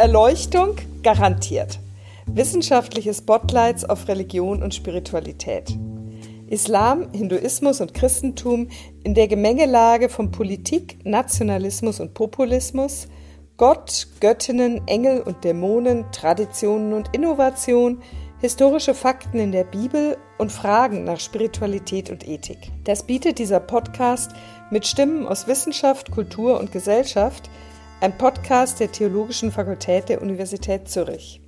Erleuchtung garantiert. Wissenschaftliche Spotlights auf Religion und Spiritualität. Islam, Hinduismus und Christentum in der Gemengelage von Politik, Nationalismus und Populismus, Gott, Göttinnen, Engel und Dämonen, Traditionen und Innovation, historische Fakten in der Bibel und Fragen nach Spiritualität und Ethik. Das bietet dieser Podcast mit Stimmen aus Wissenschaft, Kultur und Gesellschaft, ein Podcast der Theologischen Fakultät der Universität Zürich.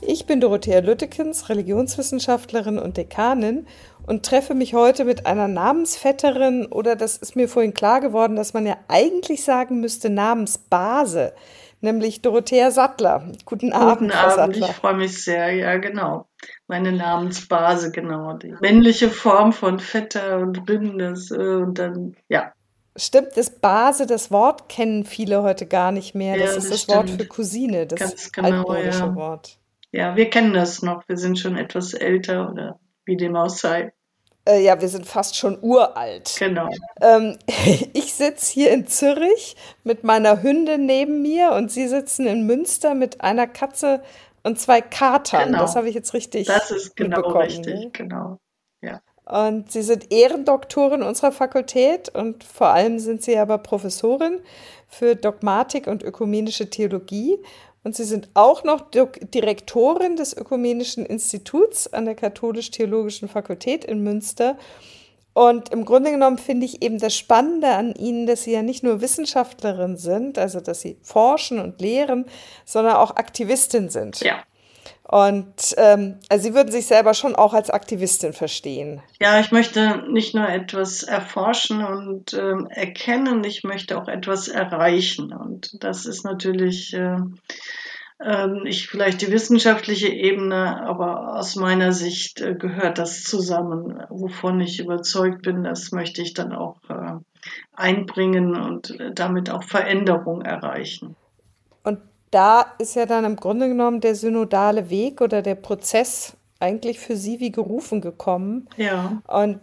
Ich bin Dorothea Lüttekens, Religionswissenschaftlerin und Dekanin und treffe mich heute mit einer Namensvetterin oder das ist mir vorhin klar geworden, dass man ja eigentlich sagen müsste Namensbase, nämlich Dorothea Sattler. Guten Abend, Guten Frau Abend, Sattler. ich freue mich sehr, ja genau. Meine Namensbase, genau. Die männliche Form von Vetter und Bindes äh, und dann, ja, Stimmt, das Base, das Wort kennen viele heute gar nicht mehr. Das ja, ist das, das Wort für Cousine, das Ganz genau, altmodische ja. Wort. Ja, wir kennen das noch. Wir sind schon etwas älter oder wie dem auch sei. Äh, ja, wir sind fast schon uralt. Genau. Ähm, ich sitze hier in Zürich mit meiner Hündin neben mir und Sie sitzen in Münster mit einer Katze und zwei Katern. Genau. Das habe ich jetzt richtig. Das ist genau richtig, ne? genau. Und Sie sind Ehrendoktorin unserer Fakultät und vor allem sind Sie aber Professorin für Dogmatik und ökumenische Theologie. Und Sie sind auch noch Direktorin des Ökumenischen Instituts an der Katholisch-Theologischen Fakultät in Münster. Und im Grunde genommen finde ich eben das Spannende an Ihnen, dass Sie ja nicht nur Wissenschaftlerin sind, also dass Sie forschen und lehren, sondern auch Aktivistin sind. Ja. Und ähm, also Sie würden sich selber schon auch als Aktivistin verstehen. Ja, ich möchte nicht nur etwas erforschen und ähm, erkennen, ich möchte auch etwas erreichen. Und das ist natürlich äh, äh, nicht vielleicht die wissenschaftliche Ebene, aber aus meiner Sicht äh, gehört das zusammen. Wovon ich überzeugt bin, das möchte ich dann auch äh, einbringen und äh, damit auch Veränderung erreichen. Da ist ja dann im Grunde genommen der synodale Weg oder der Prozess eigentlich für Sie wie gerufen gekommen. Ja. Und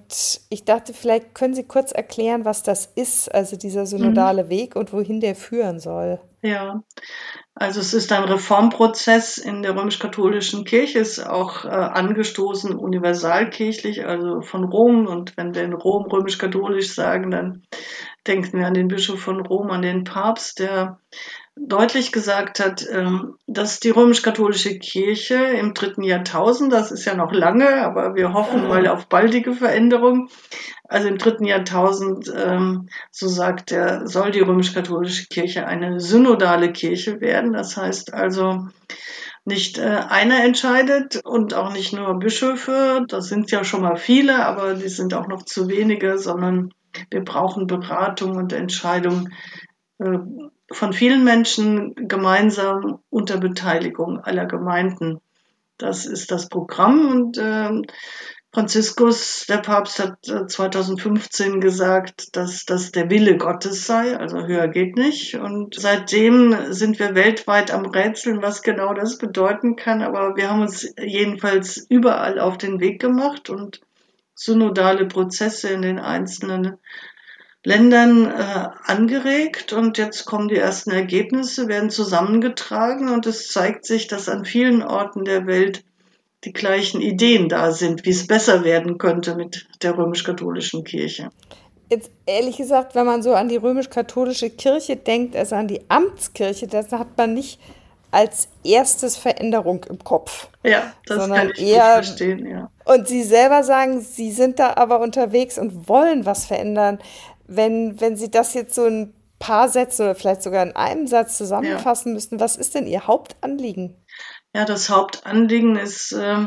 ich dachte, vielleicht können Sie kurz erklären, was das ist, also dieser synodale mhm. Weg und wohin der führen soll. Ja, also es ist ein Reformprozess in der römisch-katholischen Kirche, ist auch äh, angestoßen universalkirchlich, also von Rom. Und wenn wir in Rom römisch-katholisch sagen, dann denken wir an den Bischof von Rom, an den Papst, der deutlich gesagt hat, ähm, dass die römisch-katholische Kirche im dritten Jahrtausend, das ist ja noch lange, aber wir hoffen mal auf baldige Veränderung, also im dritten Jahrtausend, ähm, so sagt er, soll die römisch-katholische Kirche eine synodale Kirche werden. Das heißt also, nicht äh, einer entscheidet und auch nicht nur Bischöfe, das sind ja schon mal viele, aber die sind auch noch zu wenige, sondern wir brauchen Beratung und Entscheidung äh, von vielen Menschen gemeinsam unter Beteiligung aller Gemeinden. Das ist das Programm und äh, Franziskus, der Papst, hat 2015 äh, gesagt, dass das der Wille Gottes sei, also höher geht nicht. Und seitdem sind wir weltweit am Rätseln, was genau das bedeuten kann. Aber wir haben uns jedenfalls überall auf den Weg gemacht und synodale Prozesse in den einzelnen Ländern äh, angeregt und jetzt kommen die ersten Ergebnisse, werden zusammengetragen und es zeigt sich, dass an vielen Orten der Welt die gleichen Ideen da sind, wie es besser werden könnte mit der römisch-katholischen Kirche. Jetzt ehrlich gesagt, wenn man so an die römisch-katholische Kirche denkt, also an die Amtskirche, das hat man nicht als erstes Veränderung im Kopf. Ja, das kann ich eher, verstehen, ja. Und Sie selber sagen, Sie sind da aber unterwegs und wollen was verändern wenn, wenn Sie das jetzt so ein paar Sätze oder vielleicht sogar in einem Satz zusammenfassen ja. müssten, was ist denn Ihr Hauptanliegen? Ja, das Hauptanliegen ist äh,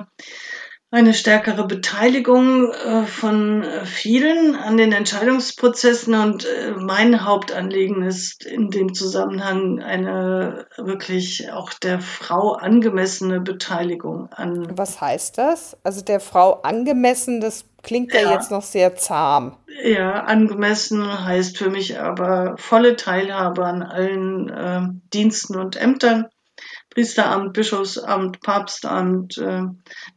eine stärkere Beteiligung äh, von äh, vielen an den Entscheidungsprozessen und äh, mein Hauptanliegen ist in dem Zusammenhang eine wirklich auch der Frau angemessene Beteiligung an. Was heißt das? Also der Frau angemessen, das klingt ja, ja jetzt noch sehr zahm. Ja, angemessen heißt für mich aber volle Teilhabe an allen äh, Diensten und Ämtern Priesteramt, Bischofsamt, Papstamt. Äh,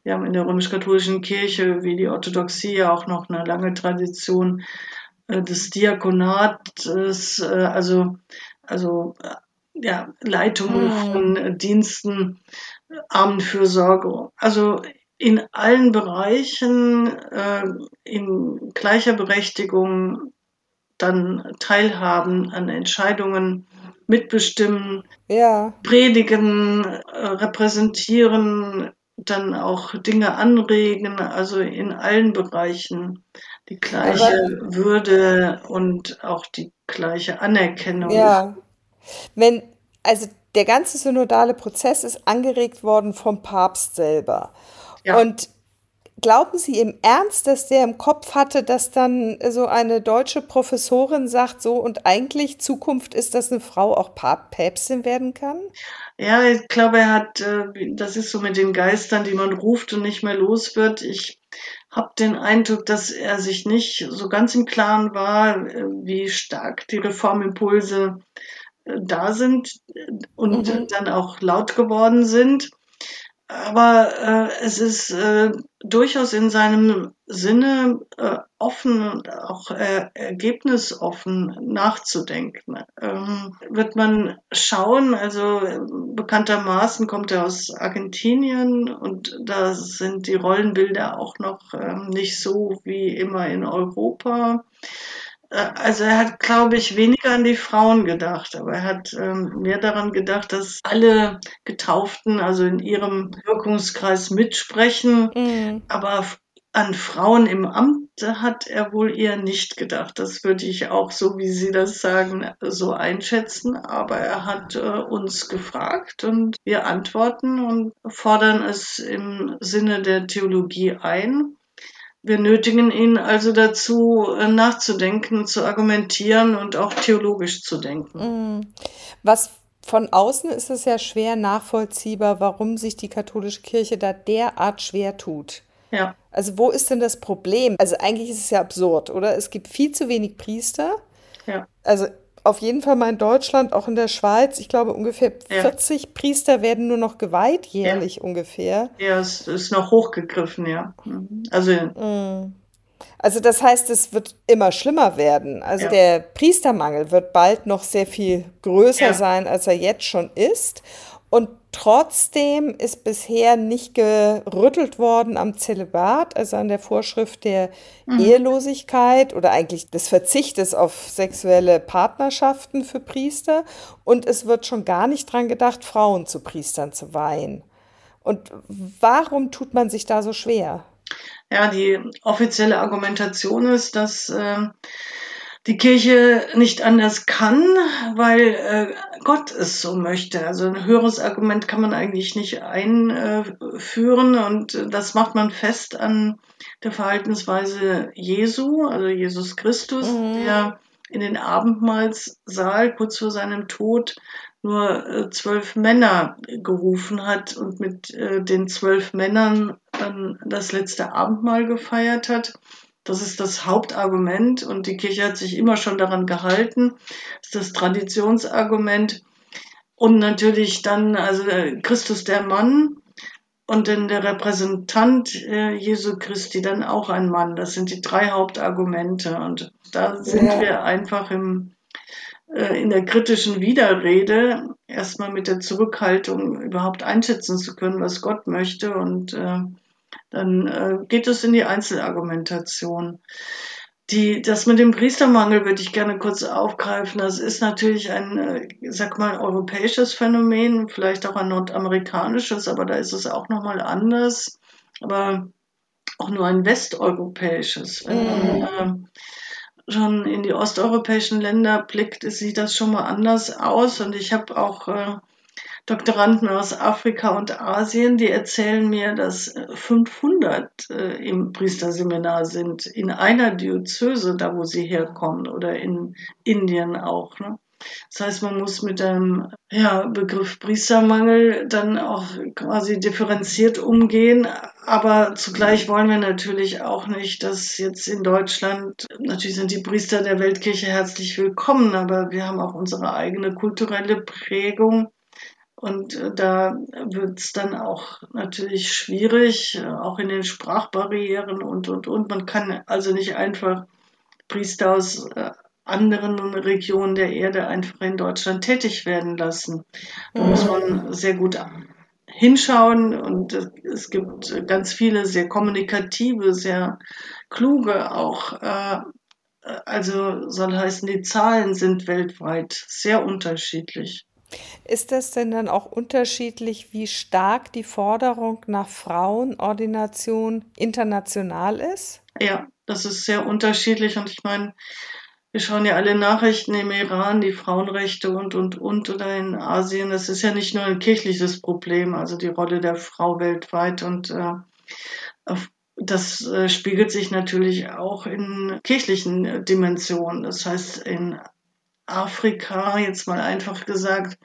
wir haben in der römisch-katholischen Kirche wie die Orthodoxie ja auch noch eine lange Tradition äh, des Diakonates, äh, also, also ja, Leitungen mhm. von Diensten, Armenfürsorge. Also in allen Bereichen äh, in gleicher Berechtigung dann teilhaben an Entscheidungen, mitbestimmen, ja. predigen, äh, repräsentieren, dann auch Dinge anregen, also in allen Bereichen die gleiche Aber, Würde und auch die gleiche Anerkennung. Ja. Wenn, also der ganze synodale Prozess ist angeregt worden vom Papst selber. Ja. Und glauben Sie im Ernst, dass der im Kopf hatte, dass dann so eine deutsche Professorin sagt, so und eigentlich Zukunft ist, dass eine Frau auch Päpstin werden kann? Ja, ich glaube, er hat, äh, das ist so mit den Geistern, die man ruft und nicht mehr los wird. Ich habe den Eindruck, dass er sich nicht so ganz im Klaren war, äh, wie stark die Reformimpulse äh, da sind und mhm. dann auch laut geworden sind. Aber äh, es ist äh, durchaus in seinem Sinne äh, offen und auch äh, ergebnisoffen nachzudenken. Ähm, wird man schauen, also bekanntermaßen kommt er aus Argentinien und da sind die Rollenbilder auch noch ähm, nicht so wie immer in Europa. Äh, also er hat, glaube ich, weniger an die Frauen gedacht, aber er hat ähm, mehr daran gedacht, dass alle Getauften also in ihrem Wirkungskreis mitsprechen. Mhm. Aber an Frauen im Amt hat er wohl eher nicht gedacht. Das würde ich auch, so wie Sie das sagen, so einschätzen. Aber er hat äh, uns gefragt und wir antworten und fordern es im Sinne der Theologie ein. Wir nötigen ihn also dazu, äh, nachzudenken, zu argumentieren und auch theologisch zu denken. Mm. Was von außen ist es ja schwer nachvollziehbar, warum sich die katholische Kirche da derart schwer tut. Ja. Also wo ist denn das Problem? Also eigentlich ist es ja absurd, oder? Es gibt viel zu wenig Priester. Ja. Also auf jeden Fall mal in Deutschland, auch in der Schweiz. Ich glaube, ungefähr ja. 40 Priester werden nur noch geweiht, jährlich ja. ungefähr. Ja, es ist noch hochgegriffen, ja. Mhm. Also. Mm. Also das heißt, es wird immer schlimmer werden. Also ja. der Priestermangel wird bald noch sehr viel größer sein, als er jetzt schon ist. Und trotzdem ist bisher nicht gerüttelt worden am Zölibat, also an der Vorschrift der mhm. Ehelosigkeit oder eigentlich des Verzichtes auf sexuelle Partnerschaften für Priester. Und es wird schon gar nicht dran gedacht, Frauen zu Priestern zu weihen. Und warum tut man sich da so schwer? Ja, die offizielle Argumentation ist, dass äh, die Kirche nicht anders kann, weil äh, Gott es so möchte. Also ein höheres Argument kann man eigentlich nicht einführen und das macht man fest an der Verhaltensweise Jesu, also Jesus Christus, mhm. der in den Abendmahlssaal kurz vor seinem Tod nur äh, zwölf Männer gerufen hat und mit äh, den zwölf Männern dann das letzte Abendmahl gefeiert hat. Das ist das Hauptargument und die Kirche hat sich immer schon daran gehalten. Das ist das Traditionsargument. Und natürlich dann, also äh, Christus der Mann und dann der Repräsentant äh, Jesu Christi dann auch ein Mann. Das sind die drei Hauptargumente. Und da sind ja. wir einfach im, äh, in der kritischen Widerrede, erstmal mit der Zurückhaltung überhaupt einschätzen zu können, was Gott möchte und äh, dann äh, geht es in die Einzelargumentation. Die, das mit dem Priestermangel würde ich gerne kurz aufgreifen. Das ist natürlich ein, äh, sag mal, europäisches Phänomen, vielleicht auch ein nordamerikanisches, aber da ist es auch nochmal anders. Aber auch nur ein westeuropäisches. Wenn man äh, schon in die osteuropäischen Länder blickt, sieht das schon mal anders aus. Und ich habe auch äh, Doktoranden aus Afrika und Asien, die erzählen mir, dass 500 äh, im Priesterseminar sind, in einer Diözese, da wo sie herkommen, oder in Indien auch. Ne? Das heißt, man muss mit dem ja, Begriff Priestermangel dann auch quasi differenziert umgehen. Aber zugleich wollen wir natürlich auch nicht, dass jetzt in Deutschland, natürlich sind die Priester der Weltkirche herzlich willkommen, aber wir haben auch unsere eigene kulturelle Prägung und äh, da wird es dann auch natürlich schwierig, äh, auch in den Sprachbarrieren und, und, und. Man kann also nicht einfach Priester aus äh, anderen Regionen der Erde einfach in Deutschland tätig werden lassen. Da muss man sehr gut hinschauen und es gibt ganz viele sehr kommunikative, sehr kluge auch. Also soll heißen, die Zahlen sind weltweit sehr unterschiedlich. Ist das denn dann auch unterschiedlich, wie stark die Forderung nach Frauenordination international ist? Ja, das ist sehr unterschiedlich und ich meine, wir schauen ja alle Nachrichten im Iran, die Frauenrechte und, und, und oder in Asien. Das ist ja nicht nur ein kirchliches Problem, also die Rolle der Frau weltweit und äh, das äh, spiegelt sich natürlich auch in kirchlichen Dimensionen. Das heißt, in Afrika, jetzt mal einfach gesagt,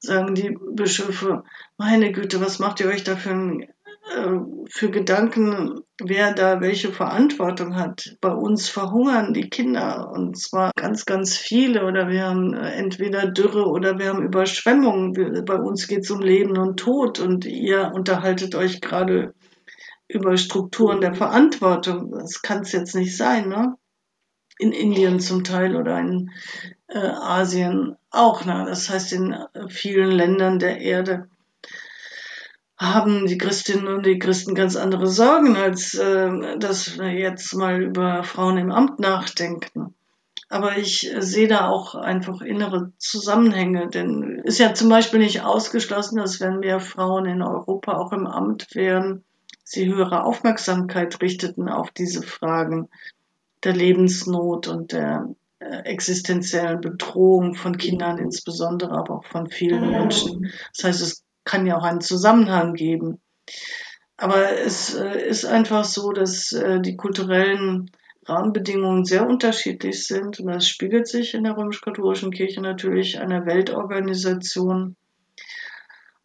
sagen die Bischöfe, meine Güte, was macht ihr euch da für, äh, für Gedanken, wer da welche Verantwortung hat? Bei uns verhungern die Kinder und zwar ganz, ganz viele oder wir haben äh, entweder Dürre oder wir haben Überschwemmungen. Bei uns geht es um Leben und Tod und ihr unterhaltet euch gerade über Strukturen der Verantwortung. Das kann es jetzt nicht sein, ne? in Indien zum Teil oder in äh, Asien auch. Ne? Das heißt, in vielen Ländern der Erde haben die Christinnen und die Christen ganz andere Sorgen, als äh, dass wir jetzt mal über Frauen im Amt nachdenken. Aber ich sehe da auch einfach innere Zusammenhänge, denn ist ja zum Beispiel nicht ausgeschlossen, dass wenn mehr Frauen in Europa auch im Amt wären, sie höhere Aufmerksamkeit richteten auf diese Fragen der Lebensnot und der äh, existenziellen Bedrohung von Kindern insbesondere, aber auch von vielen Menschen. Das heißt, es kann ja auch einen Zusammenhang geben. Aber es äh, ist einfach so, dass äh, die kulturellen Rahmenbedingungen sehr unterschiedlich sind und das spiegelt sich in der römisch-katholischen Kirche natürlich einer Weltorganisation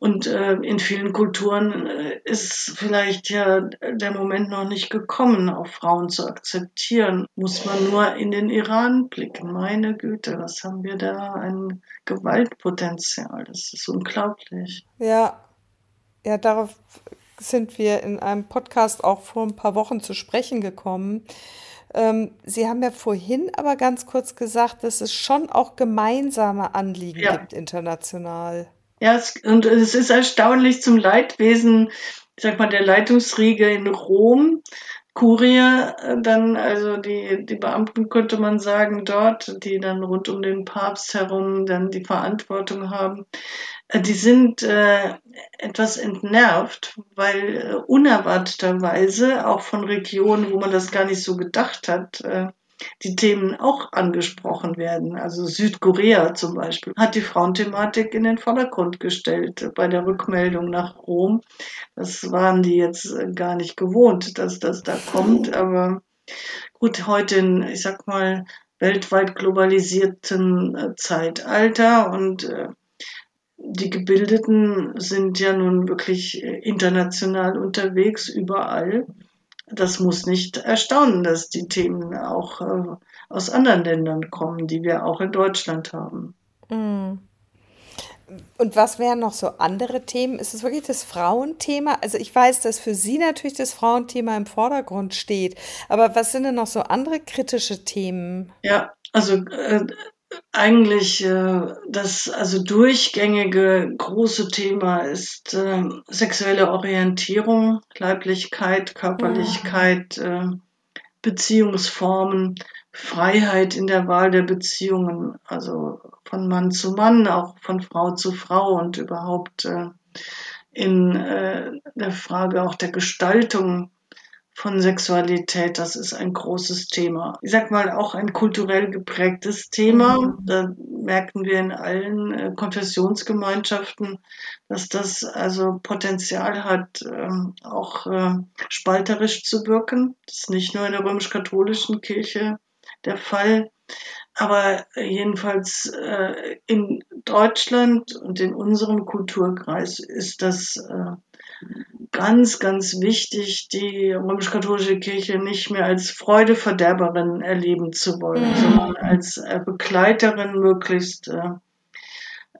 und äh, in vielen Kulturen äh, ist vielleicht ja der Moment noch nicht gekommen, auch Frauen zu akzeptieren. Muss man nur in den Iran blicken. Meine Güte, was haben wir da ein Gewaltpotenzial? Das ist unglaublich. Ja, ja, darauf sind wir in einem Podcast auch vor ein paar Wochen zu sprechen gekommen. Ähm, Sie haben ja vorhin aber ganz kurz gesagt, dass es schon auch gemeinsame Anliegen ja. gibt international. Ja, es, und es ist erstaunlich zum Leidwesen, ich sag mal, der Leitungsriege in Rom, Kurie, äh, dann, also die, die Beamten könnte man sagen, dort, die dann rund um den Papst herum dann die Verantwortung haben, äh, die sind äh, etwas entnervt, weil äh, unerwarteterweise auch von Regionen, wo man das gar nicht so gedacht hat, äh, die Themen auch angesprochen werden. Also Südkorea zum Beispiel hat die Frauenthematik in den Vordergrund gestellt bei der Rückmeldung nach Rom. Das waren die jetzt gar nicht gewohnt, dass das da kommt. Aber gut, heute in, ich sag mal, weltweit globalisierten äh, Zeitalter und äh, die Gebildeten sind ja nun wirklich äh, international unterwegs, überall das muss nicht erstaunen, dass die Themen auch äh, aus anderen Ländern kommen, die wir auch in Deutschland haben. Mm. Und was wären noch so andere Themen? Ist es wirklich das Frauenthema? Also ich weiß, dass für Sie natürlich das Frauenthema im Vordergrund steht, aber was sind denn noch so andere kritische Themen? Ja, also äh, eigentlich äh, das also durchgängige große Thema ist äh, sexuelle Orientierung, Leiblichkeit, Körperlichkeit, äh, Beziehungsformen, Freiheit in der Wahl der Beziehungen, also von Mann zu Mann, auch von Frau zu Frau und überhaupt äh, in äh, der Frage auch der Gestaltung von Sexualität, das ist ein großes Thema. Ich sag mal auch ein kulturell geprägtes Thema. Mhm. Da merken wir in allen äh, Konfessionsgemeinschaften, dass das also Potenzial hat, ähm, auch äh, spalterisch zu wirken. Das ist nicht nur in der römisch-katholischen Kirche der Fall. Aber jedenfalls äh, in Deutschland und in unserem Kulturkreis ist das ganz, ganz wichtig, die römisch-katholische Kirche nicht mehr als Freudeverderberin erleben zu wollen, mhm. sondern als äh, Begleiterin möglichst äh,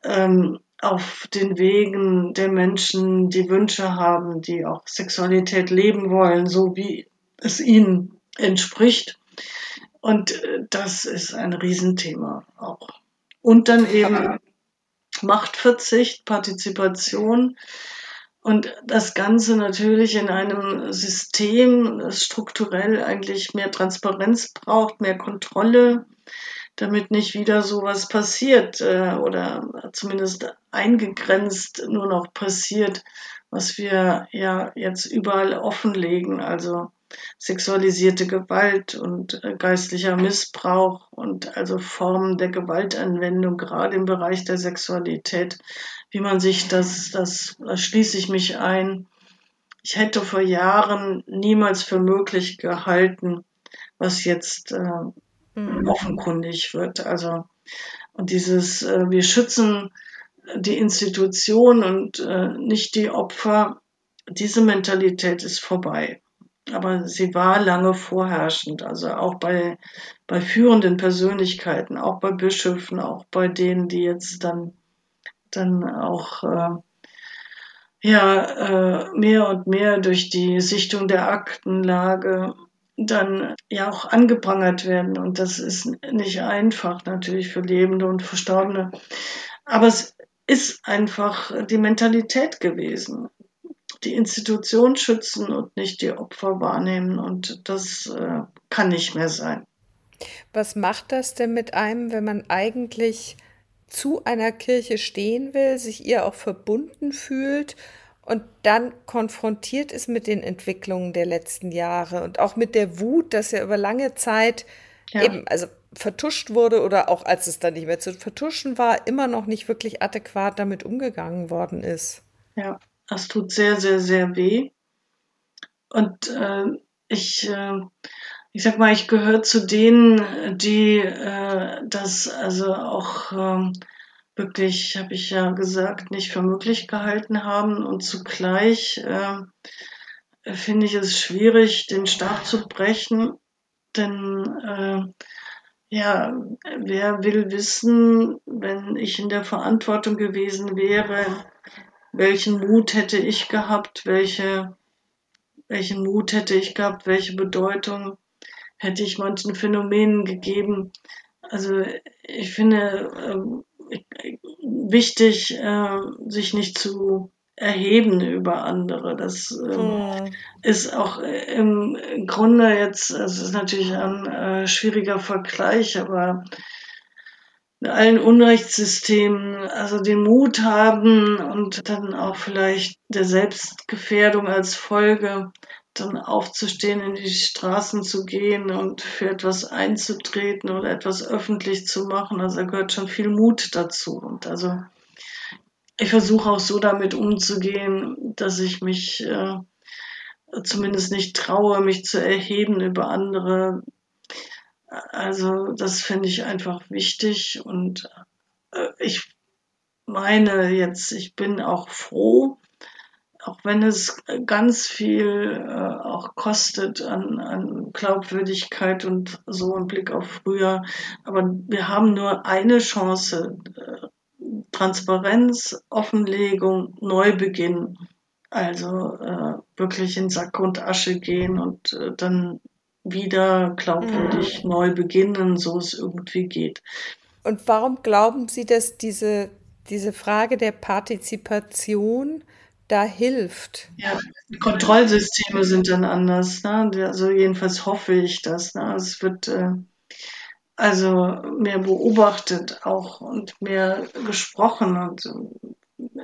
ähm, auf den Wegen der Menschen, die Wünsche haben, die auch Sexualität leben wollen, so wie es ihnen entspricht. Und das ist ein Riesenthema auch. Und dann eben Machtverzicht, Partizipation und das Ganze natürlich in einem System, das strukturell eigentlich mehr Transparenz braucht, mehr Kontrolle, damit nicht wieder sowas passiert äh, oder zumindest eingegrenzt nur noch passiert, was wir ja jetzt überall offenlegen, also sexualisierte Gewalt und äh, geistlicher Missbrauch und also Formen der Gewaltanwendung, gerade im Bereich der Sexualität, wie man sich das, das, da schließe ich mich ein. Ich hätte vor Jahren niemals für möglich gehalten, was jetzt äh, mhm. offenkundig wird. Also, und dieses, äh, wir schützen die Institution und äh, nicht die Opfer, diese Mentalität ist vorbei. Aber sie war lange vorherrschend, also auch bei, bei führenden Persönlichkeiten, auch bei Bischöfen, auch bei denen, die jetzt dann, dann auch äh, ja, äh, mehr und mehr durch die Sichtung der Aktenlage dann ja auch angeprangert werden. Und das ist nicht einfach natürlich für Lebende und Verstorbene. Aber es ist einfach die Mentalität gewesen. Die Institution schützen und nicht die Opfer wahrnehmen. Und das äh, kann nicht mehr sein. Was macht das denn mit einem, wenn man eigentlich zu einer Kirche stehen will, sich ihr auch verbunden fühlt und dann konfrontiert ist mit den Entwicklungen der letzten Jahre und auch mit der Wut, dass ja über lange Zeit ja. eben, also vertuscht wurde oder auch als es dann nicht mehr zu vertuschen war, immer noch nicht wirklich adäquat damit umgegangen worden ist. Ja, das tut sehr, sehr, sehr weh. Und äh, ich, äh, ich sag mal, ich gehöre zu denen, die äh, das also auch ähm, wirklich, habe ich ja gesagt, nicht für möglich gehalten haben. Und zugleich äh, finde ich es schwierig, den Stab zu brechen, denn äh, ja, wer will wissen, wenn ich in der Verantwortung gewesen wäre, welchen Mut hätte ich gehabt, welche, welchen Mut hätte ich gehabt, welche Bedeutung hätte ich manchen Phänomenen gegeben. Also ich finde äh, wichtig, äh, sich nicht zu erheben über andere. Das ähm, hm. ist auch im Grunde jetzt, es ist natürlich ein äh, schwieriger Vergleich, aber allen Unrechtssystemen, also den Mut haben und dann auch vielleicht der Selbstgefährdung als Folge, dann aufzustehen, in die Straßen zu gehen und für etwas einzutreten oder etwas öffentlich zu machen. Also da gehört schon viel Mut dazu. Und also ich versuche auch so damit umzugehen, dass ich mich äh, zumindest nicht traue, mich zu erheben über andere. Also das finde ich einfach wichtig und äh, ich meine jetzt, ich bin auch froh, auch wenn es ganz viel äh, auch kostet an, an Glaubwürdigkeit und so im Blick auf früher. Aber wir haben nur eine Chance, äh, Transparenz, Offenlegung, Neubeginn. Also äh, wirklich in Sack und Asche gehen und äh, dann wieder glaubwürdig mhm. neu beginnen, so es irgendwie geht. Und warum glauben Sie, dass diese, diese Frage der Partizipation da hilft? Ja, die Kontrollsysteme sind dann anders. Ne? Also jedenfalls hoffe ich das. Ne? Es wird äh, also mehr beobachtet auch und mehr gesprochen und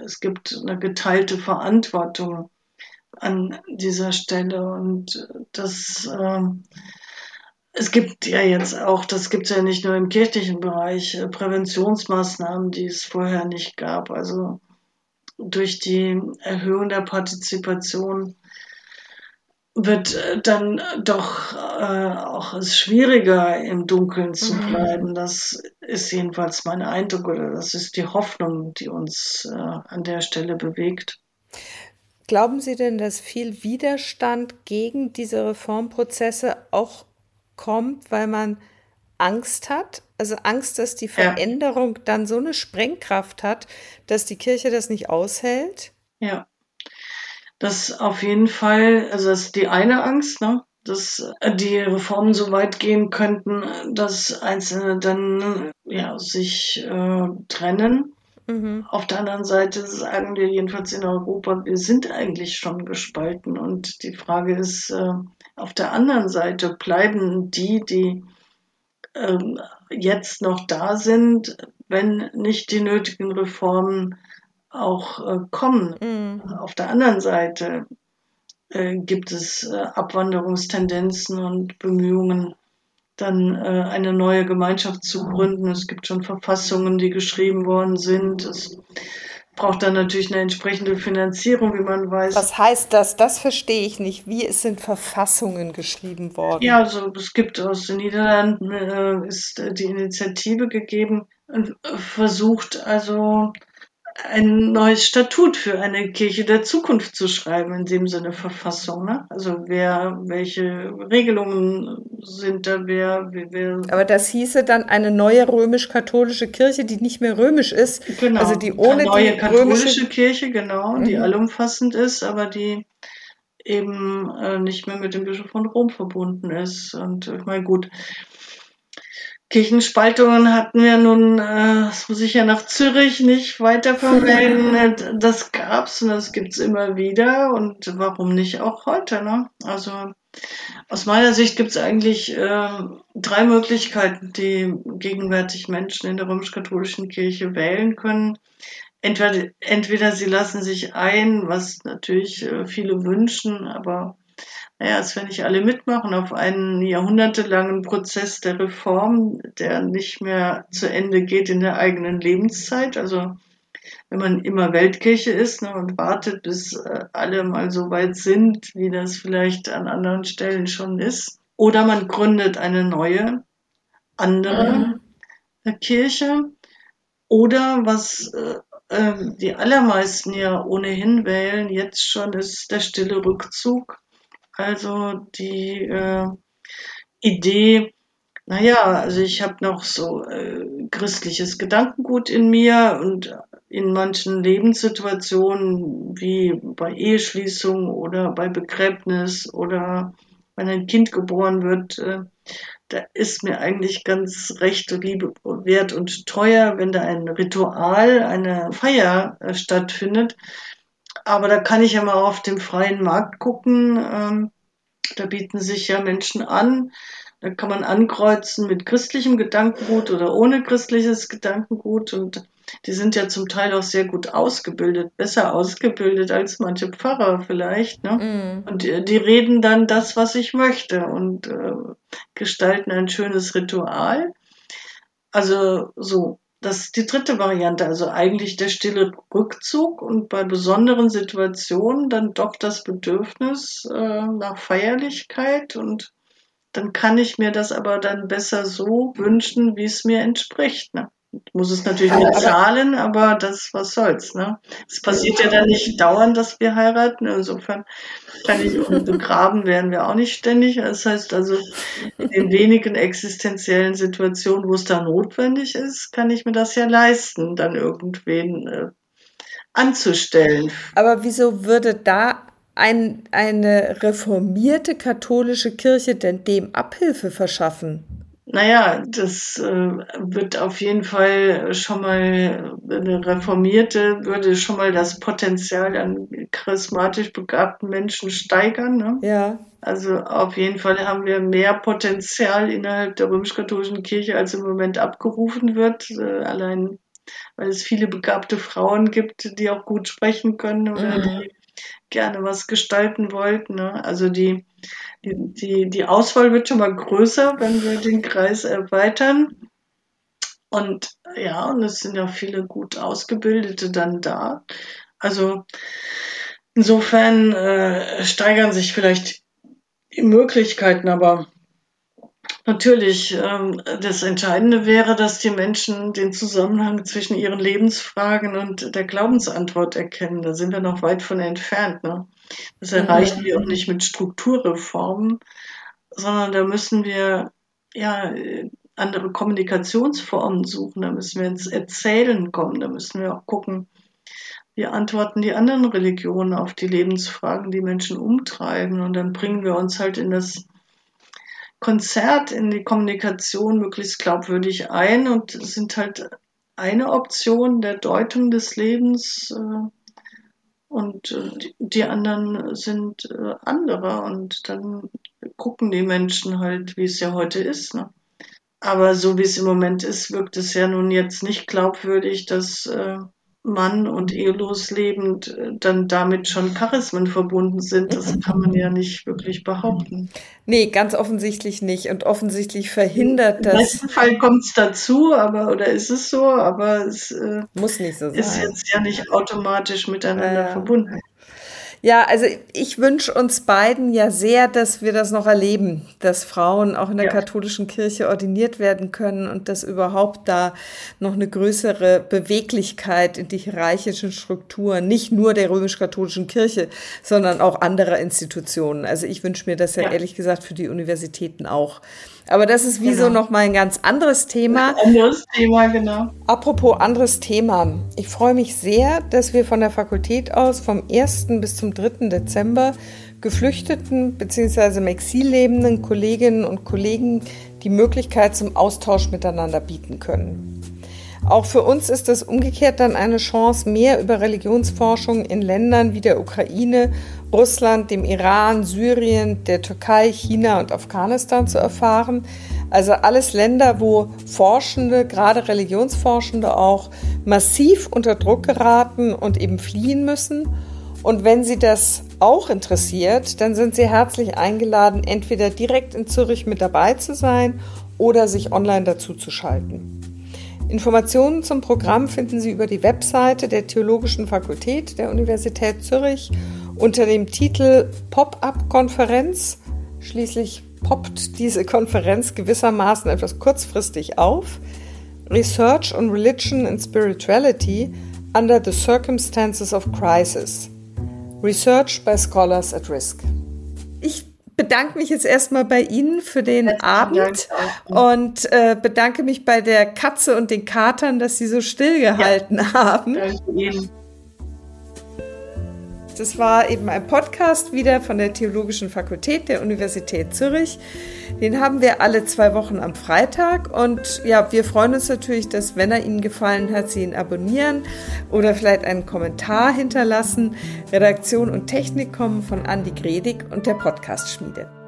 es gibt eine geteilte Verantwortung an dieser Stelle und das äh, es gibt ja jetzt auch, das gibt es ja nicht nur im kirchlichen Bereich, äh, Präventionsmaßnahmen, die es vorher nicht gab. Also durch die Erhöhung der Partizipation wird äh, dann doch äh, auch es schwieriger im Dunkeln zu mhm. bleiben. Das ist jedenfalls mein Eindruck oder das ist die Hoffnung, die uns äh, an der Stelle bewegt. Glauben Sie denn, dass viel Widerstand gegen diese Reformprozesse auch kommt, weil man Angst hat? Also Angst, dass die Veränderung ja. dann so eine Sprengkraft hat, dass die Kirche das nicht aushält? Ja, das auf jeden Fall, also das ist die eine Angst, ne? dass die Reformen so weit gehen könnten, dass Einzelne dann ja, sich äh, trennen. Mhm. Auf der anderen Seite sagen wir jedenfalls in Europa, wir sind eigentlich schon gespalten. Und die Frage ist, äh, auf der anderen Seite bleiben die, die äh, jetzt noch da sind, wenn nicht die nötigen Reformen auch äh, kommen. Mhm. Auf der anderen Seite äh, gibt es Abwanderungstendenzen und Bemühungen, dann äh, eine neue Gemeinschaft zu gründen. Es gibt schon Verfassungen, die geschrieben worden sind. Es braucht dann natürlich eine entsprechende Finanzierung, wie man weiß. Was heißt das? Das verstehe ich nicht. Wie es sind Verfassungen geschrieben worden? Ja, also es gibt aus den Niederlanden äh, ist die Initiative gegeben und versucht also ein neues Statut für eine Kirche der Zukunft zu schreiben, in dem Sinne Verfassung. Ne? Also wer, welche Regelungen sind da, wer, wer. Aber das hieße dann eine neue römisch-katholische Kirche, die nicht mehr römisch ist. Genau. Also die ohne eine neue die katholische römische... Kirche, genau, die mhm. allumfassend ist, aber die eben äh, nicht mehr mit dem Bischof von Rom verbunden ist. Und ich meine, gut, Kirchenspaltungen hatten wir nun, äh, das muss ich ja nach Zürich nicht weiter vermelden. Das gab's und das gibt's immer wieder und warum nicht auch heute, ne? Also aus meiner Sicht gibt's eigentlich äh, drei Möglichkeiten, die gegenwärtig Menschen in der römisch-katholischen Kirche wählen können. Entweder, entweder sie lassen sich ein, was natürlich äh, viele wünschen, aber naja, als wenn nicht alle mitmachen auf einen jahrhundertelangen Prozess der Reform, der nicht mehr zu Ende geht in der eigenen Lebenszeit. Also wenn man immer Weltkirche ist ne, und wartet, bis äh, alle mal so weit sind, wie das vielleicht an anderen Stellen schon ist. Oder man gründet eine neue, andere mhm. Kirche. Oder was äh, äh, die allermeisten ja ohnehin wählen, jetzt schon ist der stille Rückzug also die äh, Idee, naja, also ich habe noch so äh, christliches Gedankengut in mir und in manchen Lebenssituationen wie bei Eheschließung oder bei Begräbnis oder wenn ein Kind geboren wird, äh, da ist mir eigentlich ganz recht Liebe wert und teuer, wenn da ein Ritual, eine Feier äh, stattfindet, aber da kann ich ja mal auf dem freien Markt gucken. Ähm, da bieten sich ja Menschen an. Da kann man ankreuzen mit christlichem Gedankengut oder ohne christliches Gedankengut. Und die sind ja zum Teil auch sehr gut ausgebildet, besser ausgebildet als manche Pfarrer vielleicht. Ne? Mm. Und die, die, reden dann das, was ich möchte und äh, gestalten ein schönes Ritual. Also so. Das ist die dritte Variante, also eigentlich der stille Rückzug und bei besonderen Situationen dann doch das Bedürfnis äh, nach Feierlichkeit und dann kann ich mir das aber dann besser so wünschen, wie es mir entspricht. Ne? Muss es natürlich nicht zahlen, aber das, was soll's, ne? Es passiert ja dann nicht dauernd, dass wir heiraten. Insofern kann ich, und begraben werden wir auch nicht ständig. Das heißt also, in den wenigen existenziellen Situationen, wo es da notwendig ist, kann ich mir das ja leisten, dann irgendwen äh, anzustellen. Aber wieso würde da ein, eine reformierte katholische Kirche denn dem Abhilfe verschaffen? Naja, das äh, wird auf jeden Fall schon mal, eine reformierte würde schon mal das Potenzial an charismatisch begabten Menschen steigern. Ne? Ja. Also auf jeden Fall haben wir mehr Potenzial innerhalb der römisch-katholischen Kirche, als im Moment abgerufen wird. Äh, allein weil es viele begabte Frauen gibt, die auch gut sprechen können oder mhm. die gerne was gestalten wollten. Ne? Also die die, die, die Auswahl wird schon mal größer, wenn wir den Kreis erweitern. Und ja, und es sind ja viele gut Ausgebildete dann da. Also insofern äh, steigern sich vielleicht die Möglichkeiten, aber Natürlich, ähm, das Entscheidende wäre, dass die Menschen den Zusammenhang zwischen ihren Lebensfragen und der Glaubensantwort erkennen. Da sind wir noch weit von entfernt. Ne? Das erreichen wir auch nicht mit Strukturreformen, sondern da müssen wir ja andere Kommunikationsformen suchen. Da müssen wir ins Erzählen kommen. Da müssen wir auch gucken, wie antworten die anderen Religionen auf die Lebensfragen, die Menschen umtreiben. Und dann bringen wir uns halt in das Konzert in die Kommunikation möglichst glaubwürdig ein und sind halt eine Option der Deutung des Lebens äh, und äh, die anderen sind äh, andere und dann gucken die Menschen halt, wie es ja heute ist. Ne? Aber so wie es im Moment ist, wirkt es ja nun jetzt nicht glaubwürdig, dass Mann und ehelos lebend äh, dann damit schon Charismen verbunden sind. Das kann man ja nicht wirklich behaupten. Nee, ganz offensichtlich nicht. Und offensichtlich verhindert das. Im besten Fall kommt es dazu, aber oder ist es so, aber es äh, muss nicht so sein. ist jetzt ja nicht automatisch miteinander äh, verbunden. Ja, also ich wünsche uns beiden ja sehr, dass wir das noch erleben, dass Frauen auch in der ja. katholischen Kirche ordiniert werden können und dass überhaupt da noch eine größere Beweglichkeit in die hierarchischen Strukturen, nicht nur der römisch-katholischen Kirche, sondern auch anderer Institutionen. Also ich wünsche mir das ja, ja ehrlich gesagt für die Universitäten auch. Aber das ist wie genau. so noch mal ein ganz anderes Thema. Ein anderes Thema, genau. Apropos anderes Thema. Ich freue mich sehr, dass wir von der Fakultät aus vom 1. bis zum 3. Dezember geflüchteten bzw. im Exil lebenden Kolleginnen und Kollegen die Möglichkeit zum Austausch miteinander bieten können. Auch für uns ist das umgekehrt dann eine Chance, mehr über Religionsforschung in Ländern wie der Ukraine, Russland, dem Iran, Syrien, der Türkei, China und Afghanistan zu erfahren. Also alles Länder, wo Forschende, gerade Religionsforschende auch, massiv unter Druck geraten und eben fliehen müssen. Und wenn Sie das auch interessiert, dann sind Sie herzlich eingeladen, entweder direkt in Zürich mit dabei zu sein oder sich online dazu zu schalten. Informationen zum Programm finden Sie über die Webseite der Theologischen Fakultät der Universität Zürich unter dem Titel Pop-up-Konferenz. Schließlich poppt diese Konferenz gewissermaßen etwas kurzfristig auf. Research on Religion and Spirituality under the Circumstances of Crisis. Research by Scholars at Risk. Ich bedanke mich jetzt erstmal bei Ihnen für den Herzlichen Abend und äh, bedanke mich bei der Katze und den Katern, dass Sie so stillgehalten ja. haben. Danke Ihnen. Das war eben ein Podcast wieder von der Theologischen Fakultät der Universität Zürich. Den haben wir alle zwei Wochen am Freitag. Und ja, wir freuen uns natürlich, dass, wenn er Ihnen gefallen hat, Sie ihn abonnieren oder vielleicht einen Kommentar hinterlassen. Redaktion und Technik kommen von Andi Gredig und der Podcast Schmiede.